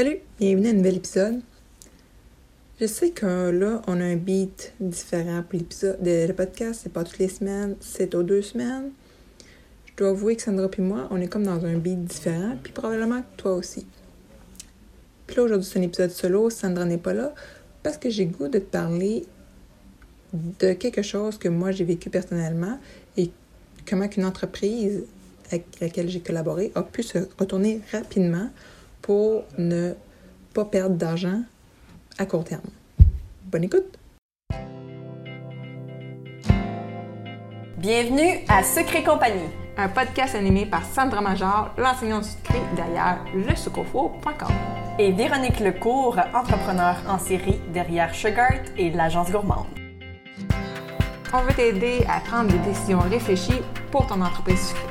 Salut, bienvenue à un nouvel épisode. Je sais que là, on a un beat différent pour l'épisode. Le podcast, c'est pas toutes les semaines, c'est aux deux semaines. Je dois avouer que Sandra et moi, on est comme dans un beat différent, puis probablement toi aussi. Puis là, aujourd'hui, c'est un épisode solo, Sandra n'est pas là, parce que j'ai goût de te parler de quelque chose que moi j'ai vécu personnellement et comment qu'une entreprise avec laquelle j'ai collaboré a pu se retourner rapidement pour ne pas perdre d'argent à court terme. Bonne écoute! Bienvenue à Secret Compagnie, un podcast animé par Sandra Major, l'enseignante du secret derrière lesucofo.com. Et Véronique Lecourt, entrepreneur en série derrière Sugart et l'agence gourmande. On veut t'aider à prendre des décisions réfléchies pour ton entreprise sucrée.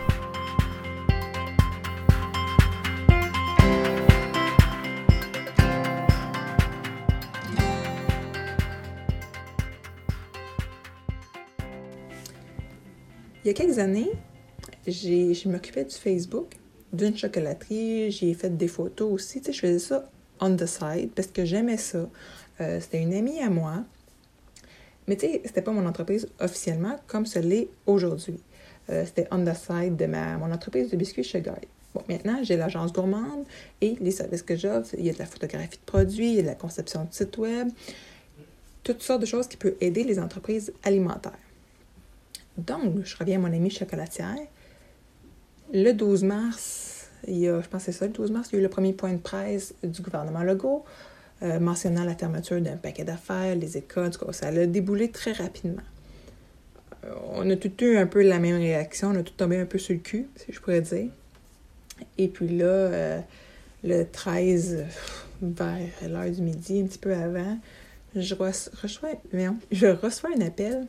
Y a quelques années, je m'occupais du Facebook, d'une chocolaterie, j'ai fait des photos aussi. Tu sais, je faisais ça on the side parce que j'aimais ça. Euh, c'était une amie à moi. Mais tu sais, c'était pas mon entreprise officiellement comme ce l'est aujourd'hui. Euh, c'était on the side de ma, mon entreprise de biscuits Guy. Bon, maintenant, j'ai l'agence gourmande et les services que j'offre. Il y a de la photographie de produits, il y a de la conception de site web, toutes sortes de choses qui peuvent aider les entreprises alimentaires. Donc, je reviens à mon amie chocolatière. Le 12 mars, il y a, je pense que c'est ça, le 12 mars, il y a eu le premier point de presse du gouvernement Legault euh, mentionnant la fermeture d'un paquet d'affaires, les écoles, ça a déboulé très rapidement. Euh, on a tout eu un peu la même réaction, on a tout tombé un peu sur le cul, si je pourrais dire. Et puis là, euh, le 13, vers l'heure du midi, un petit peu avant, je reçois, je reçois un appel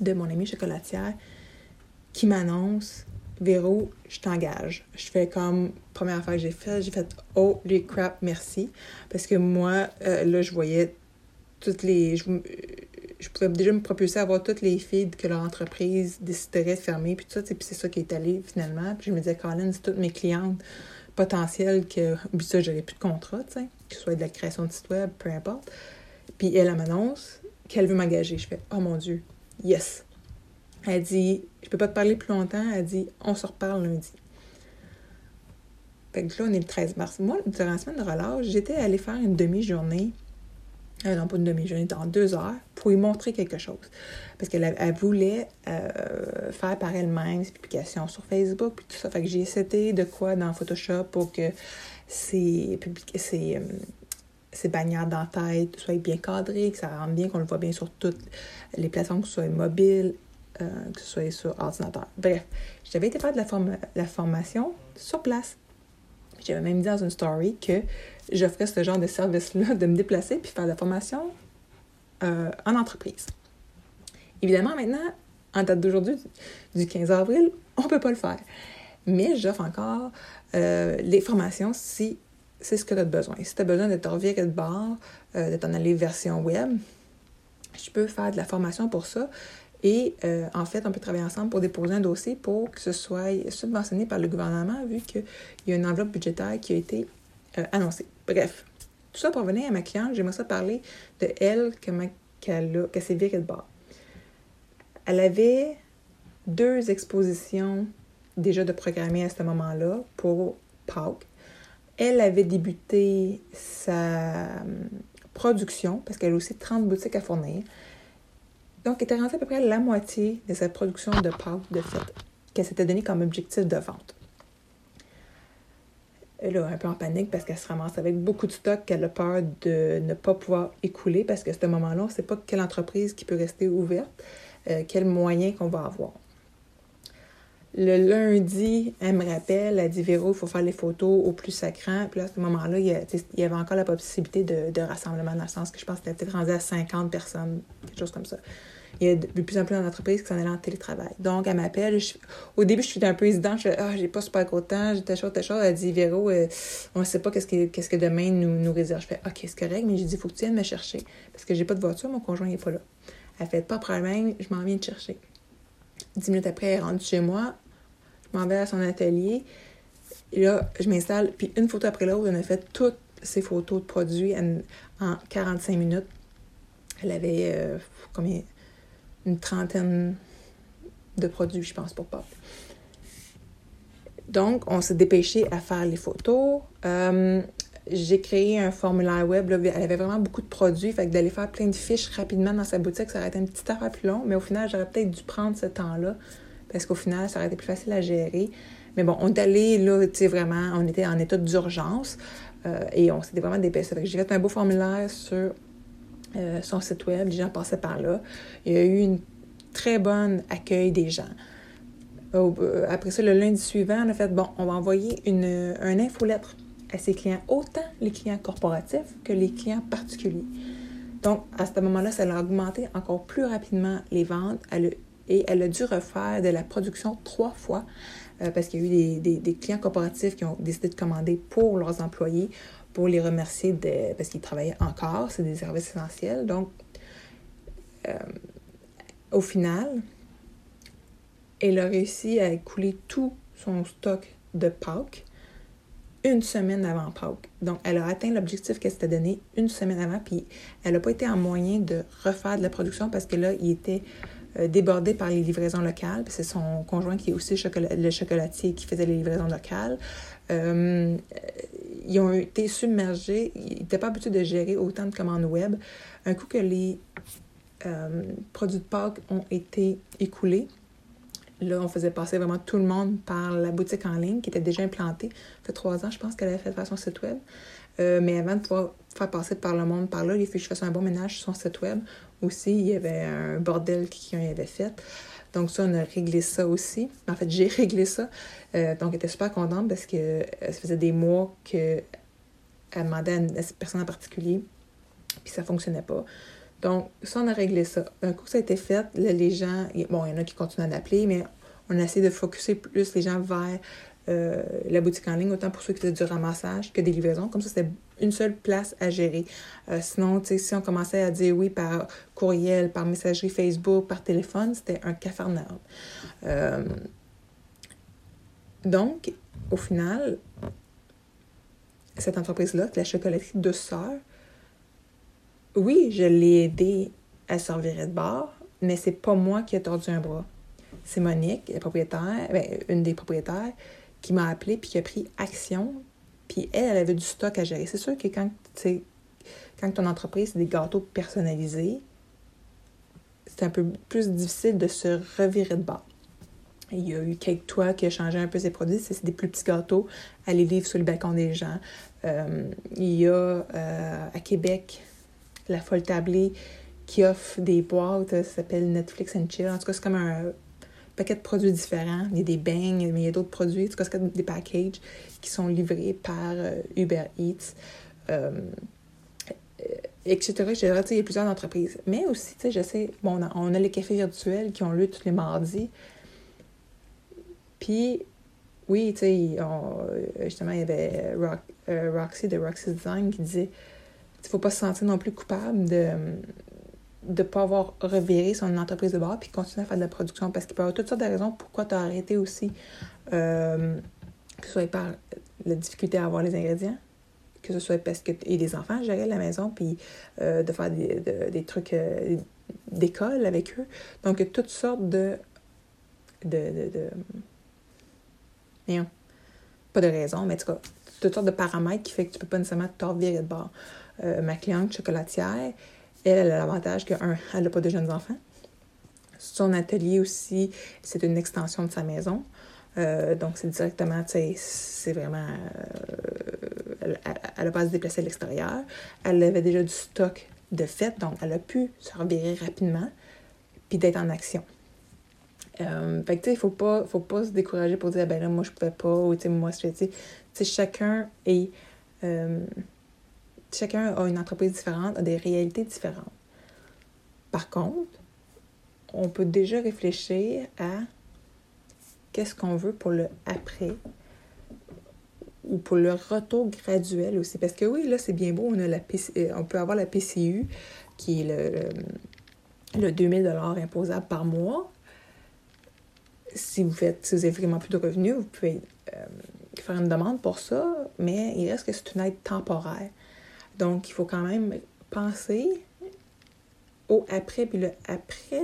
de mon amie chocolatière qui m'annonce Véro, je t'engage. Je fais comme première affaire que j'ai faite, j'ai fait oh les crap, merci. Parce que moi, euh, là, je voyais toutes les. Je, pouvais déjà me propulser à voir toutes les filles que leur entreprise déciderait de fermer, puis tout ça, puis c'est ça qui est allé finalement. Puis je me disais, Colin, c'est toutes mes clientes potentielles que, oublie ça, j'aurais plus de contrat, que ce soit de la création de site web, peu importe. Puis elle, elle m'annonce qu'elle veut m'engager. Je fais, oh mon Dieu, yes. Elle dit, je peux pas te parler plus longtemps. Elle dit, on se reparle lundi. Fait que là, on est le 13 mars. Moi, durant la semaine de relâche, j'étais allée faire une demi-journée, euh, non pas une demi-journée, dans deux heures, pour lui montrer quelque chose. Parce qu'elle elle voulait euh, faire par elle-même ses publications sur Facebook, puis tout ça. Fait que j'ai essayé de quoi dans Photoshop pour que ses, ses, ses bannières tête soient bien cadrées, que ça rentre bien, qu'on le voit bien sur toutes les plateformes, que ce soit mobile, euh, que ce soit sur ordinateur. Bref, j'avais été faire de la, la formation sur place. J'avais même dit dans une story que j'offrais ce genre de service-là, de me déplacer puis faire de la formation euh, en entreprise. Évidemment, maintenant, en date d'aujourd'hui, du 15 avril, on ne peut pas le faire. Mais j'offre encore euh, les formations si c'est ce que tu as besoin. Si tu as besoin de te revirer de bord, euh, de t'en aller version web, je peux faire de la formation pour ça. Et euh, en fait, on peut travailler ensemble pour déposer un dossier pour que ce soit subventionné par le gouvernement, vu qu'il y a une enveloppe budgétaire qui a été euh, annoncée. Bref, tout ça pour revenir à ma cliente, j'aimerais ça parler de elle, comment qu'elle s'est virée de bord. Elle avait deux expositions déjà de programmer à ce moment-là pour Pâques elle avait débuté sa hum, production, parce qu'elle a aussi 30 boutiques à fournir. Donc, elle était rendue à peu près la moitié de sa production de pâtes de fête qu'elle s'était donné comme objectif de vente. Elle est un peu en panique parce qu'elle se ramasse avec beaucoup de stock qu'elle a peur de ne pas pouvoir écouler parce qu'à ce moment-là, on ne sait pas quelle entreprise qui peut rester ouverte, euh, quels moyens qu'on va avoir. Le lundi, elle me rappelle, elle dit Véro, il faut faire les photos au plus sacrant. Puis là, à ce moment-là, il y, avait encore la possibilité de, rassemblement, dans le sens que je pense que c'était peut-être rendu à 50 personnes, quelque chose comme ça. Il y a de plus en plus d'entreprises qui s'en allaient en télétravail. Donc, elle m'appelle. Au début, je suis un peu hésitante. Je Ah, j'ai pas super gros temps, j'étais chaud, t'es chaud. Elle dit Véro, euh, on ne sait pas qu'est-ce que, demain nous, nous réserve. Je fais OK, c'est correct, mais j'ai dit faut que tu viennes me chercher. Parce que j'ai pas de voiture, mon conjoint n'est pas là. Elle fait Pas de problème, je m'en viens te chercher. Dix minutes après, elle rendue chez moi m'en vais à son atelier. Et là, je m'installe, puis une photo après l'autre, on a fait toute ses photos de produits en, en 45 minutes. Elle avait euh, combien? Une trentaine de produits, je pense, pour Pop. Donc, on s'est dépêché à faire les photos. Euh, j'ai créé un formulaire web. Elle avait vraiment beaucoup de produits. Fait que d'aller faire plein de fiches rapidement dans sa boutique, ça aurait été un petit affaire plus long. Mais au final, j'aurais peut-être dû prendre ce temps-là. Parce qu'au final, ça aurait été plus facile à gérer. Mais bon, on est allé là, tu sais, vraiment, on était en état d'urgence. Euh, et on s'était vraiment dépêché. J'ai fait un beau formulaire sur euh, son site web. Les gens passaient par là. Il y a eu une très bonne accueil des gens. Euh, après ça, le lundi suivant, on a fait, bon, on va envoyer une, un infolettre à ses clients, autant les clients corporatifs que les clients particuliers. Donc, à ce moment-là, ça a augmenté encore plus rapidement les ventes et elle a dû refaire de la production trois fois euh, parce qu'il y a eu des, clients corporatifs qui ont décidé de commander pour leurs employés pour les remercier parce qu'ils travaillaient encore, c'est des services essentiels. Donc, euh, au final, elle a réussi à écouler tout son stock de Pâques une semaine avant Pâques. Donc, elle a atteint l'objectif qu'elle s'était donné une semaine avant, puis elle n'a pas été en moyen de refaire de la production parce que là, il était débordé par les livraisons locales. C'est son conjoint qui est aussi le chocolatier qui faisait les livraisons locales. Euh, ils ont été submergés. Ils n'étaient pas habitués de gérer autant de commandes web. Un coup que les euh, produits de Pâques ont été écoulés, Là, on faisait passer vraiment tout le monde par la boutique en ligne qui était déjà implantée. Ça fait trois ans, je pense qu'elle avait fait faire son site web. Euh, mais avant de pouvoir faire passer par le monde par là, il faut que je fasse un bon ménage sur son site web. Aussi, il y avait un bordel qui avait fait. Donc ça, on a réglé ça aussi. En fait, j'ai réglé ça. Euh, donc, elle était super contente parce que euh, ça faisait des mois qu'elle demandait à, cette personne en particulier, puis ça fonctionnait pas. Donc, ça, on a réglé ça. Un coup ça a été fait, les gens, bon, il y en a qui continuent à l'appeler, mais on a essayé de focuser plus les gens vers euh, la boutique en ligne, autant pour ceux qui faisaient du ramassage que des livraisons. Comme ça, c'était une seule place à gérer. Euh, sinon, si on commençait à dire oui par courriel, par messagerie Facebook, par téléphone, c'était un cafarnaum. Euh, donc, au final, cette entreprise-là, la chocolaterie de sœurs, oui, je l'ai aidé à servir de bord, mais c'est pas moi qui ai tordu un bras. C'est Monique, la propriétaire, ben, une des propriétaires, qui m'a appelé puis qui a pris action. Puis elle, elle avait du stock à gérer. C'est sûr que quand, quand ton entreprise, c'est des gâteaux personnalisés, c'est un peu plus difficile de se revirer de bord. Il y a eu Cake Toi qui a changé un peu ses produits. C'est des plus petits gâteaux à les livrer sur le balcon des gens. Euh, il y a euh, à Québec la Folle Tablée qui offre des boîtes, ça s'appelle Netflix and Chill. En tout cas, c'est comme un paquet de produits différents. Il y a des bangs, mais il y a d'autres produits. En tout cas, des packages qui sont livrés par euh, Uber Eats, euh, etc. Il y a plusieurs entreprises. Mais aussi, je sais, bon, on a, les cafés virtuels qui ont lieu tous les mardis. Puis, oui, tu sais, justement, il y avait euh, Roxy de Roxy Design qui disait il ne faut pas se sentir non plus coupable de ne pas avoir reviré son entreprise de bord puis continuer à faire de la production parce qu'il peut y avoir toutes sortes de raisons pourquoi tu as arrêté aussi. Euh, que ce soit par la difficulté à avoir les ingrédients, que ce soit parce que tu as des enfants à gérer la maison puis euh, de faire des, des trucs euh, d'école avec eux. Donc, toutes sortes de. de, de, de... pas de raisons, mais en tout cas, toutes sortes de paramètres qui fait que tu peux pas nécessairement te virer de bord. Ma cliente chocolatière, elle, elle a l'avantage qu'un, elle n'a pas de jeunes enfants. Son atelier aussi, c'est une extension de sa maison. Euh, donc, c'est directement, tu sais, c'est vraiment. Euh, elle n'a pas à se déplacer à l'extérieur. Elle avait déjà du stock de fait, donc elle a pu se revirer rapidement puis d'être en action. Euh, fait que, tu sais, il faut pas, faut pas se décourager pour dire, ben là, moi, je pouvais pas, ou, tu sais, moi, je fais, tu sais, chacun est chacun a une entreprise différente, a des réalités différentes. Par contre, on peut déjà réfléchir à qu'est-ce qu'on veut pour le après ou pour le retour graduel aussi. Parce que oui, là, c'est bien beau, on, a la euh, on peut avoir la PCU qui est le, le 2000 imposable par mois. Si vous faites, si vous avez vraiment plus de revenus, vous pouvez euh, faire une demande pour ça, mais il reste que c'est une aide temporaire. Donc, il faut quand même penser au après. Puis le après,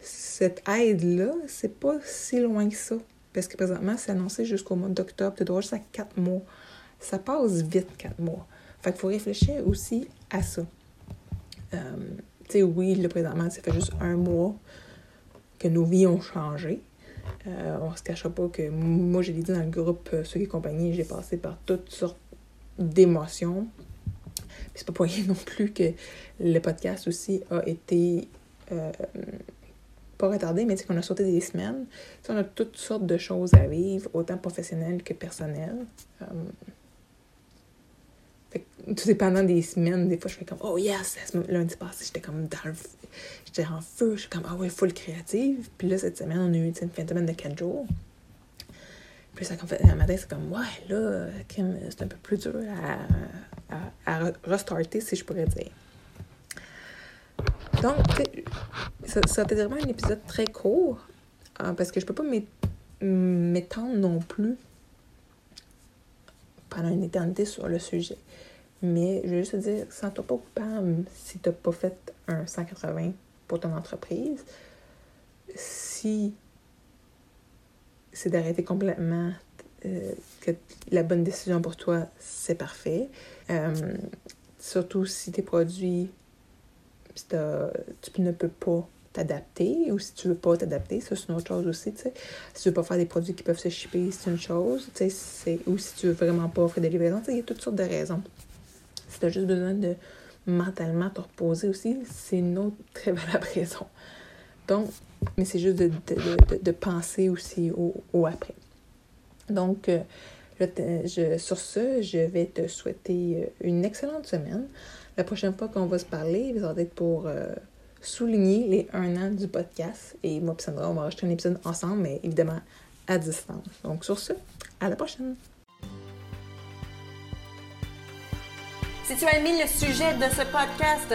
cette aide-là, c'est pas si loin que ça. Parce que présentement, c'est annoncé jusqu'au mois d'octobre. Tu dois juste à quatre mois. Ça passe vite, quatre mois. Fait qu'il faut réfléchir aussi à ça. Euh, tu sais, oui, là, présentement, ça fait juste un mois que nos vies ont changé. Euh, on se cachera pas que moi, j'ai dit dans le groupe euh, Ceux qui compagnie, j'ai passé par toutes sortes d'émotions. c'est pas pour rien non plus que le podcast aussi a été euh, pas retardé, mais c'est qu'on a sauté des semaines. on a toutes sortes de choses à vivre, autant professionnelles que personnelles. Euh, tout dépendant des semaines, des fois, je fais comme, oh yes, lundi passé, j'étais comme dans le. J'étais en feu, j'étais comme, ah ouais, full créative. Puis là, cette semaine, on a eu une fin de semaine de 4 jours. Puis ça, fait, un matin, c'est comme, ouais, là, c'est un peu plus dur à, à, restarter, si je pourrais dire. Donc, ça, va être vraiment un épisode très court, hein, parce que je peux pas m'étendre non plus pendant une éternité sur le sujet. Mais je veux juste te dire, sens-toi pas coupable si tu n'as pas fait un 180 pour ton entreprise. Si c'est d'arrêter complètement, euh, que la bonne décision pour toi, c'est parfait. Euh, surtout si tes produits, tu ne peux pas t'adapter ou si tu veux pas t'adapter, ça c'est une autre chose aussi. Si tu veux pas faire des produits qui peuvent se shipper, c'est une chose, ou si tu veux vraiment pas offrir des livraisons, il y a toutes sortes de raisons. Si tu as juste besoin de mentalement te reposer aussi, c'est une autre très valable raison. Donc, mais c'est juste de, penser aussi au, au après. Donc, euh, je, sur ce, je vais te souhaiter euh, une excellente semaine. La prochaine fois qu'on va se parler, ça va être pour euh, souligner les un an du podcast. Et moi et Sandra, on va acheter un épisode ensemble, mais évidemment à distance. Donc sur ce, à la prochaine! Si tu as aimé le sujet de ce podcast,